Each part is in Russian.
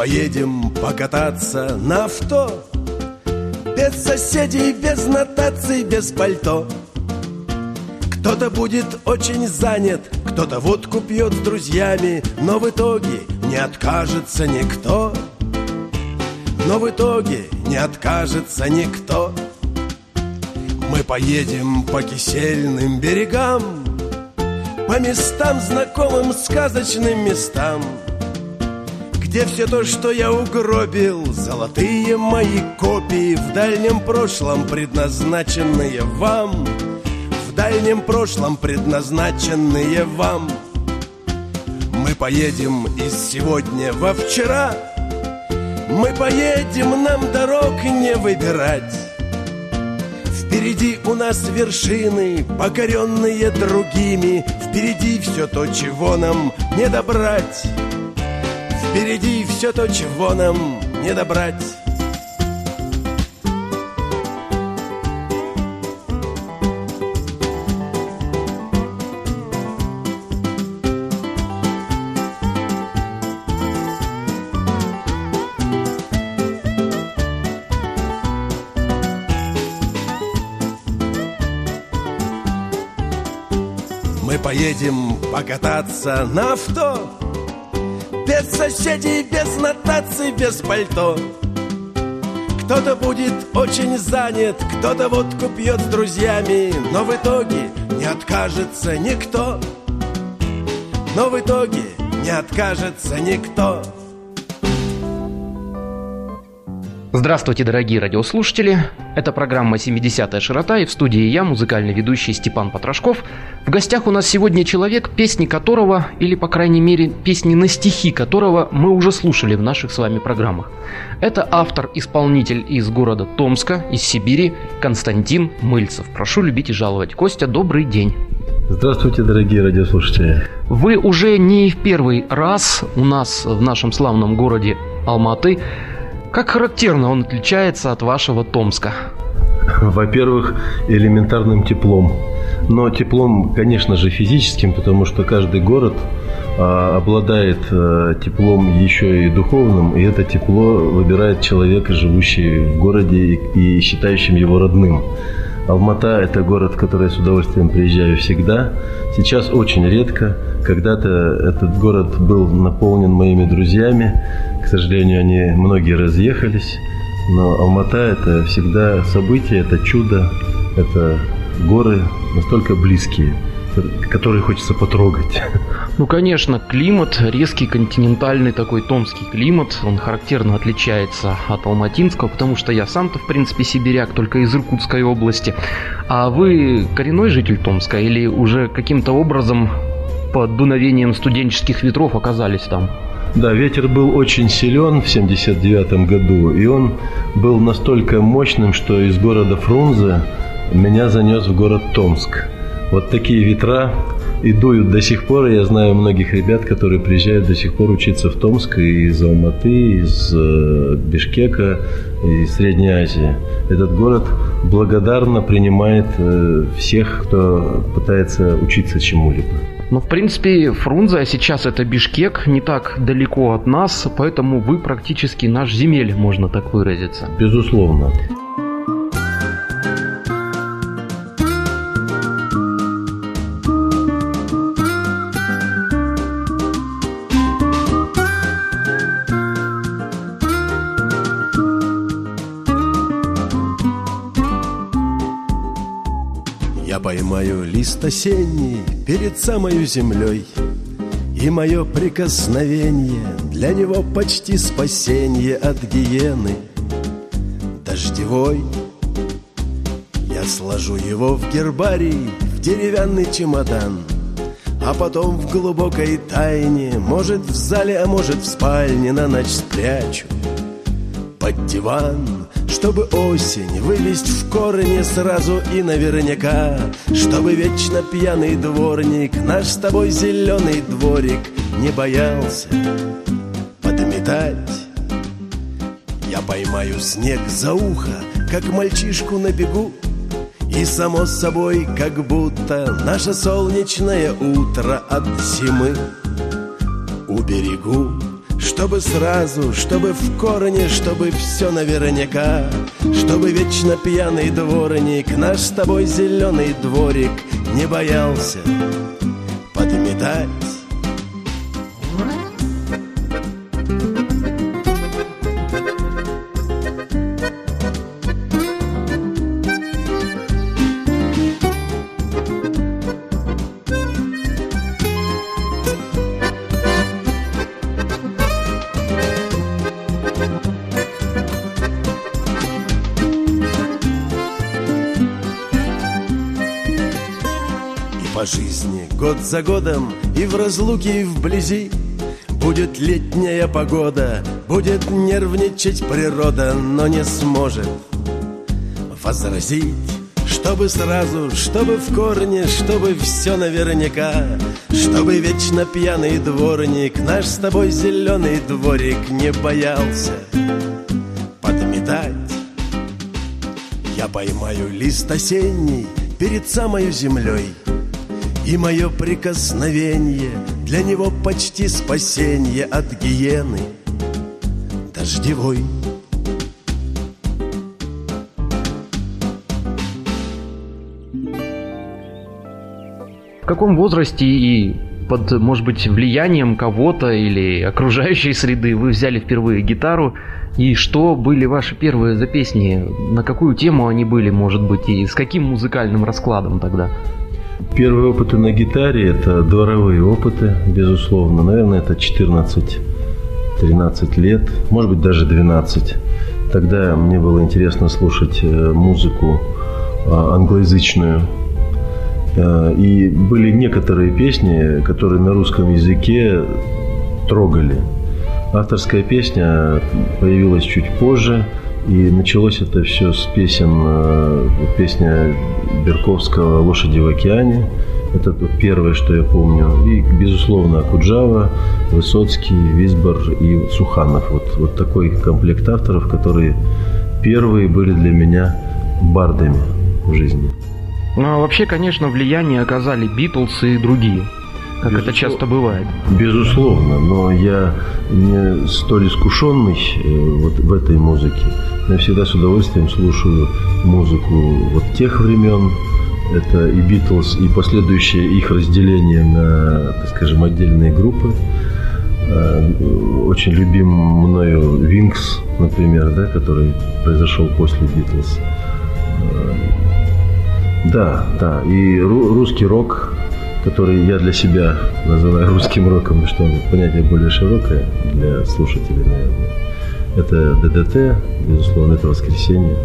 поедем покататься на авто. Без соседей, без нотаций, без пальто. Кто-то будет очень занят, кто-то водку пьет с друзьями Но в итоге не откажется никто. Но в итоге не откажется никто. Мы поедем по кисельным берегам По местам знакомым, сказочным местам где все то, что я угробил. Золотые мои копии В дальнем прошлом предназначенные вам. В дальнем прошлом предназначенные вам. Мы поедем из сегодня во вчера. Мы поедем, нам дорог не выбирать. Впереди у нас вершины, покоренные другими. Впереди все то, чего нам не добрать Впереди все то, чего нам не добрать. Мы поедем покататься на авто без соседей, без нотаций, без пальто. Кто-то будет очень занят, кто-то водку пьет с друзьями Но в итоге не откажется никто. Но в итоге не откажется никто Здравствуйте, дорогие радиослушатели! Это программа «70-я широта» и в студии я, музыкальный ведущий Степан Потрошков. В гостях у нас сегодня человек, песни которого, или, по крайней мере, песни на стихи которого мы уже слушали в наших с вами программах. Это автор-исполнитель из города Томска, из Сибири, Константин Мыльцев. Прошу любить и жаловать. Костя, добрый день! Здравствуйте, дорогие радиослушатели! Вы уже не в первый раз у нас в нашем славном городе Алматы – как характерно он отличается от вашего Томска? Во-первых, элементарным теплом. Но теплом, конечно же, физическим, потому что каждый город а, обладает а, теплом еще и духовным, и это тепло выбирает человека, живущий в городе и, и считающим его родным. Алмата – это город, в который я с удовольствием приезжаю всегда. Сейчас очень редко. Когда-то этот город был наполнен моими друзьями. К сожалению, они многие разъехались. Но Алмата – это всегда событие, это чудо, это горы настолько близкие – которые хочется потрогать. Ну, конечно, климат, резкий континентальный такой томский климат, он характерно отличается от алматинского, потому что я сам-то, в принципе, сибиряк, только из Иркутской области. А вы коренной житель Томска или уже каким-то образом под дуновением студенческих ветров оказались там? Да, ветер был очень силен в 79 году, и он был настолько мощным, что из города Фрунзе меня занес в город Томск. Вот такие ветра и дуют до сих пор. Я знаю многих ребят, которые приезжают до сих пор учиться в Томск из Алматы, из э, Бишкека, из Средней Азии. Этот город благодарно принимает э, всех, кто пытается учиться чему-либо. Ну, в принципе, Фрунзе, а сейчас это Бишкек, не так далеко от нас, поэтому вы практически наш земель, можно так выразиться. Безусловно. Лист осенний перед самою землей. И мое прикосновение для него почти спасение от гиены. Дождевой. Я сложу его в гербарий, в деревянный чемодан. А потом в глубокой тайне, может в зале, а может в спальне на ночь спрячу Под диван чтобы осень вывести в корни сразу и наверняка Чтобы вечно пьяный дворник Наш с тобой зеленый дворик Не боялся подметать. Я поймаю снег за ухо Как мальчишку на бегу и само собой, как будто наше солнечное утро от зимы Уберегу чтобы сразу, чтобы в корне, чтобы все наверняка. Чтобы вечно пьяный дворник, наш с тобой зеленый дворик Не боялся подметать жизни Год за годом и в разлуке, и вблизи. Будет летняя погода, будет нервничать природа Но не сможет возразить чтобы сразу, чтобы в корне, чтобы все наверняка. Чтобы вечно пьяный дворник, наш с тобой зеленый дворик Не боялся подметать. Я поймаю лист осенний перед самой землей и мое прикосновение Для него почти спасение от гиены Дождевой В каком возрасте и под, может быть, влиянием кого-то или окружающей среды вы взяли впервые гитару? И что были ваши первые за песни? На какую тему они были, может быть, и с каким музыкальным раскладом тогда? Первые опыты на гитаре – это дворовые опыты, безусловно. Наверное, это 14-13 лет, может быть, даже 12. Тогда мне было интересно слушать э, музыку а, англоязычную. Э, и были некоторые песни, которые на русском языке трогали. Авторская песня появилась чуть позже – и началось это все с песен, э, песня Берковского «Лошади в океане». Это первое, что я помню. И, безусловно, Куджава, Высоцкий, Висбор и Суханов. Вот, вот такой комплект авторов, которые первые были для меня бардами в жизни. Ну, а вообще, конечно, влияние оказали Битлз и другие как Безуслов... это часто бывает. Безусловно, но я не столь искушенный э, вот в этой музыке. Я всегда с удовольствием слушаю музыку вот тех времен. Это и Битлз, и последующее их разделение на, так скажем, отдельные группы. Э, очень любим мною Винкс, например, да, который произошел после Битлз. Э, да, да, и русский рок который я для себя называю русским роком, что понятие более широкое для слушателей, наверное. Это ДДТ, безусловно, это воскресенье.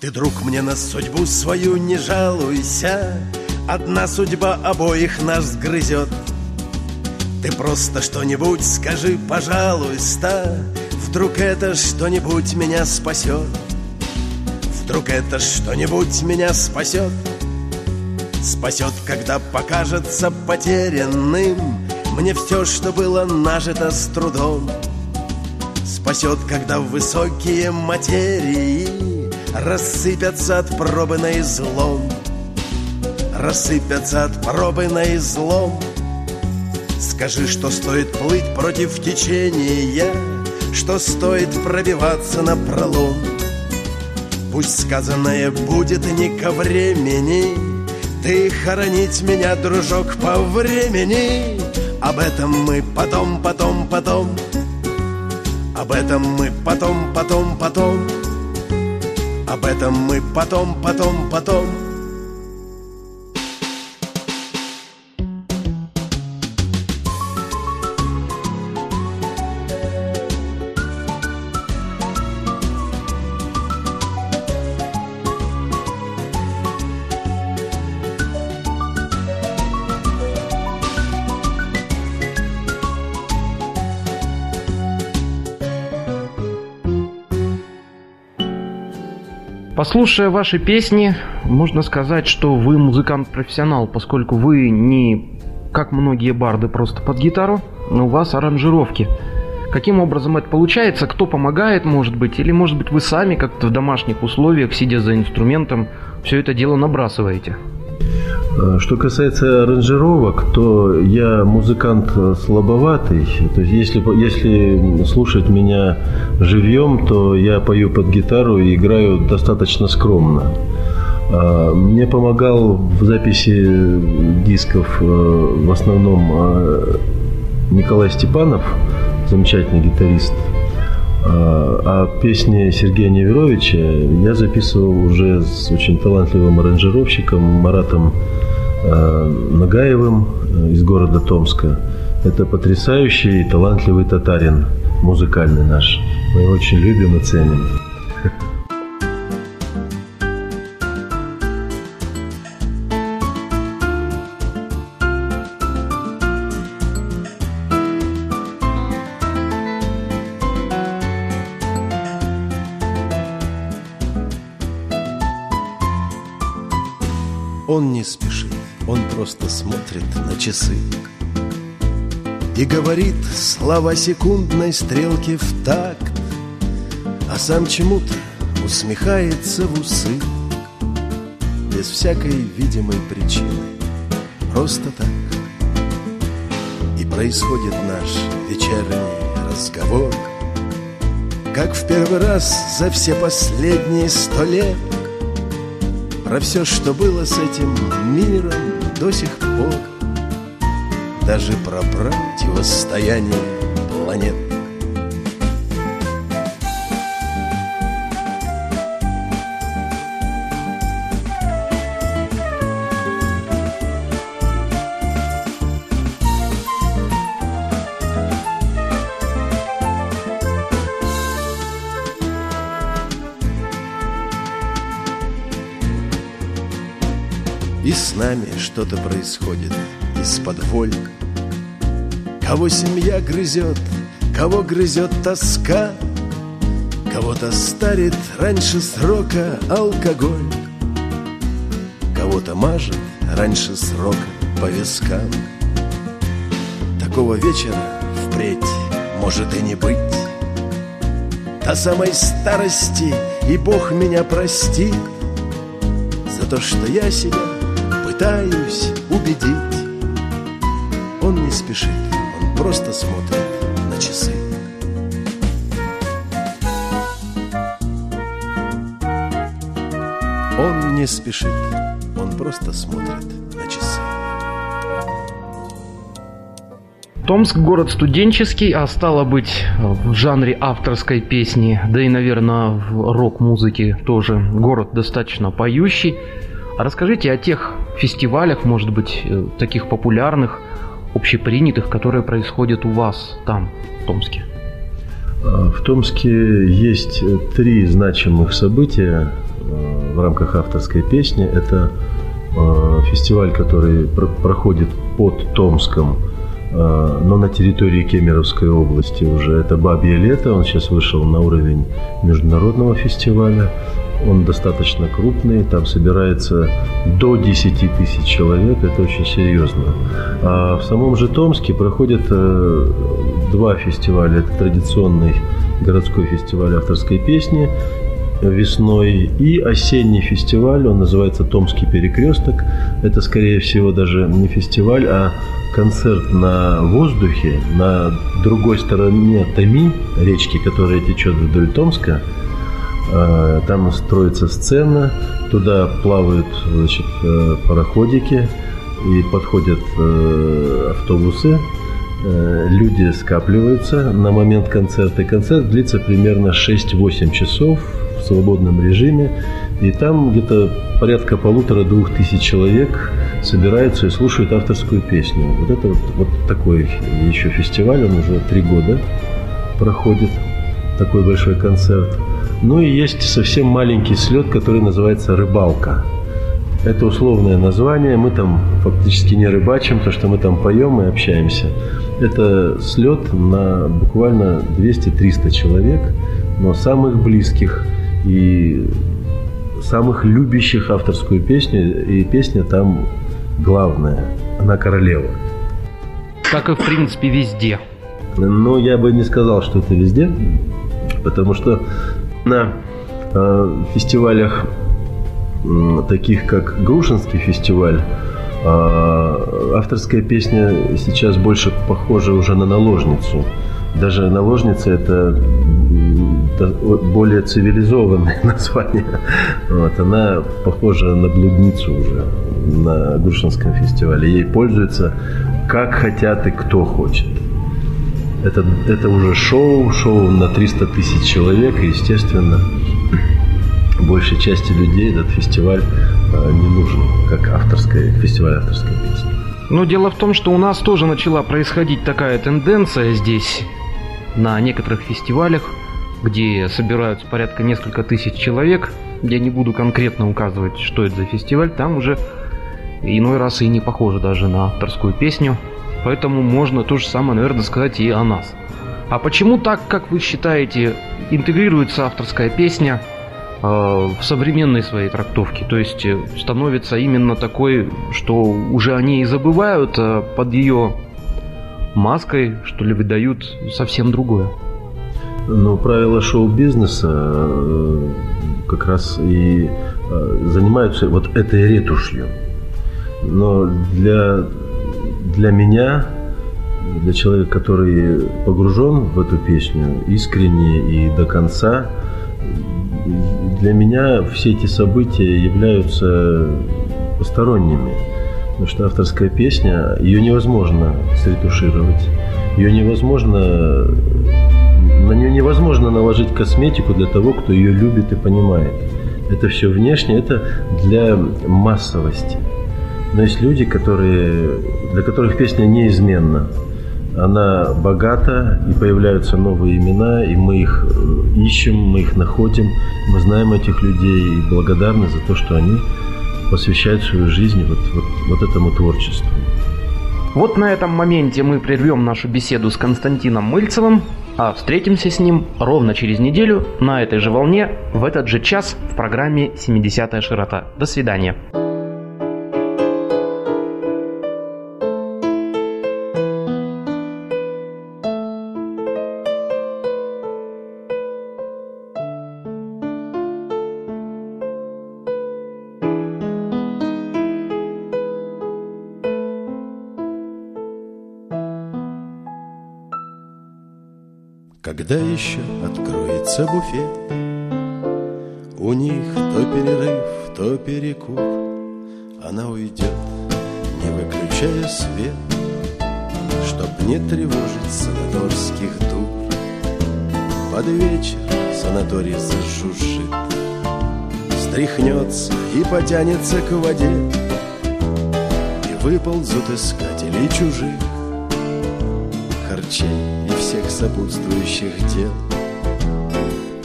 Ты, друг, мне на судьбу свою не жалуйся Одна судьба обоих нас сгрызет Ты просто что-нибудь скажи, пожалуйста Вдруг это что-нибудь меня спасет? Вдруг это что-нибудь меня спасет? Спасет, когда покажется потерянным Мне все, что было нажито с трудом. Спасет, когда высокие материи Рассыпятся от пробы на излом. Рассыпятся от пробы на излом. Скажи, что стоит плыть против течения что стоит пробиваться на пролом. Пусть сказанное будет не ко времени Ты хоронить меня, дружок, по времени. Об этом мы потом, потом, потом Об этом мы потом, потом, потом Об этом мы потом, потом, потом Послушая ваши песни, можно сказать, что вы музыкант-профессионал, поскольку вы не, как многие барды, просто под гитару, но у вас аранжировки. Каким образом это получается? Кто помогает, может быть? Или, может быть, вы сами как-то в домашних условиях, сидя за инструментом, все это дело набрасываете? Э, что касается аранжировок, то я музыкант слабоватый. То есть если, если слушать меня живьем, то я пою под гитару и играю достаточно скромно. А, мне помогал в записи дисков э, в основном э, Николай Степанов, замечательный гитарист. А, а песни Сергея Неверовича я записывал уже с очень талантливым аранжировщиком Маратом э, Нагаевым из города Томска. Это потрясающий и талантливый татарин, музыкальный наш. Мы его очень любим и ценим. Он не спешит, он просто смотрит на часы. И говорит слова секундной стрелки в такт А сам чему-то усмехается в усы. Без всякой видимой причины Просто так. И происходит наш вечерний разговор Как в первый раз за все последние сто лет про все, что было с этим миром до сих пор. Даже про противостояние планет что-то происходит из-под воль. Кого семья грызет, кого грызет тоска Кого-то старит раньше срока алкоголь Кого-то мажет раньше срока по вискам. Такого вечера впредь может и не быть. До самой старости и Бог меня простит За то, что я себя пытаюсь убедить. Он не спешит, он просто смотрит на часы. Он не спешит, он просто смотрит на часы. Томск город студенческий, а стало быть в жанре авторской песни, да и, наверное, в рок-музыке тоже город достаточно поющий. Расскажите о тех фестивалях, может быть, э, таких популярных, общепринятых, которые происходят у вас там, в Томске. А, в Томске есть три значимых события э, в рамках авторской песни. Это э, фестиваль, который проходит под Томском, но на территории Кемеровской области уже. Это «Бабье лето», он сейчас вышел на уровень международного фестиваля. Он достаточно крупный, там собирается до 10 тысяч человек, это очень серьезно. А в самом же Томске проходят э, два фестиваля. Это традиционный городской фестиваль авторской песни весной и осенний фестиваль, он называется «Томский перекресток». Это, скорее всего, даже не фестиваль, а концерт на воздухе на другой стороне Томи, речки, которая течет вдоль Томска – а, там строится сцена, туда плавают значит, э, пароходики и подходят э, автобусы. Э, люди скапливаются на момент концерта. концерт длится примерно 6-8 часов свободном режиме. И там где-то порядка полутора-двух тысяч человек собираются и слушают авторскую песню. Вот это вот, вот такой еще фестиваль, он уже три года проходит, такой большой концерт. Ну и есть совсем маленький слет, который называется рыбалка. Это условное название. Мы там фактически не рыбачим, то что мы там поем и общаемся. Это слет на буквально 200-300 человек, но самых близких и самых любящих авторскую песню. И песня там главная. Она королева. Как и в принципе везде. Но я бы не сказал, что это везде, потому что на э, фестивалях таких как Грушинский фестиваль, А авторская песня сейчас больше похожа уже на наложницу. Даже наложница это более цивилизованное название. Вот, она похожа на блудницу уже на Грушинском фестивале. Ей пользуются как хотят и кто хочет. Это, это уже шоу, шоу на 300 тысяч человек, и, естественно, большей части людей этот фестиваль э, не нужен, как авторская, фестиваль авторской песни. Но дело в том, что у нас тоже начала происходить такая тенденция здесь, на некоторых фестивалях, где собираются порядка несколько тысяч человек. Я не буду конкретно указывать, что это за фестиваль, там уже иной раз и не похоже даже на авторскую песню. Поэтому можно то же самое, наверное, сказать и о нас. А почему так, как вы считаете, интегрируется авторская песня э, в современной своей трактовке? То есть э, становится именно такой, что уже они и забывают э, под ее маской, что ли, выдают совсем другое? Ну, правила шоу-бизнеса э, как раз и э, занимаются вот этой ретушью. Но для для меня, для человека, который погружен в эту песню искренне и до конца, для меня все эти события являются посторонними. Потому что авторская песня, ее невозможно сретушировать. Ее невозможно на нее невозможно наложить косметику для того, кто ее любит и понимает. Это все внешне, это для массовости. Но есть люди, которые, для которых песня неизменна. Она богата, и появляются новые имена, и мы их э, ищем, мы их находим, мы знаем этих людей и благодарны за то, что они посвящают свою жизнь вот, вот, вот этому творчеству. Вот на этом моменте мы прервем нашу беседу с Константином Мыльцевым, а встретимся с ним ровно через неделю на этой же волне в этот же час в программе «70-я широта». До свидания. Когда еще откроется буфет? У них то перерыв, то перекур. Она уйдет, не выключая свет Чтоб не тревожить санаторских дур. Под вечер санаторий зажужжит Стряхнется и потянется к воде И выползут искатели чужих. Харчей всех сопутствующих дел.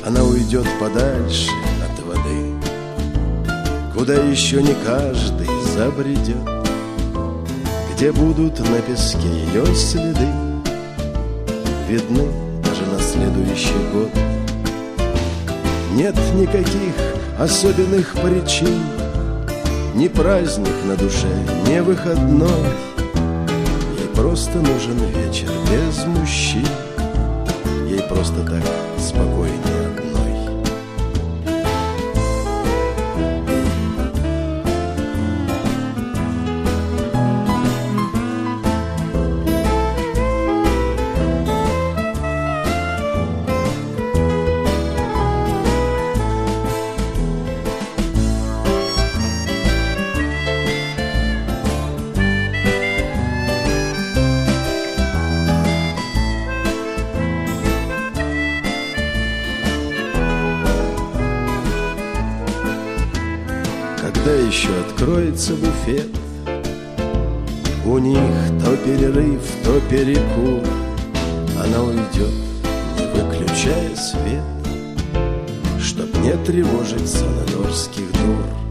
Она уйдет подальше от воды, Куда еще не каждый забредет, Где будут на песке ее следы, Видны даже на следующий год. Нет никаких особенных причин, Ни праздник на душе, ни выходной, просто нужен вечер без мужчин. Ей просто так спокойнее откроется буфет У них то перерыв, то перекур. Она уйдет, не выключая свет Чтоб не тревожить санаторских дур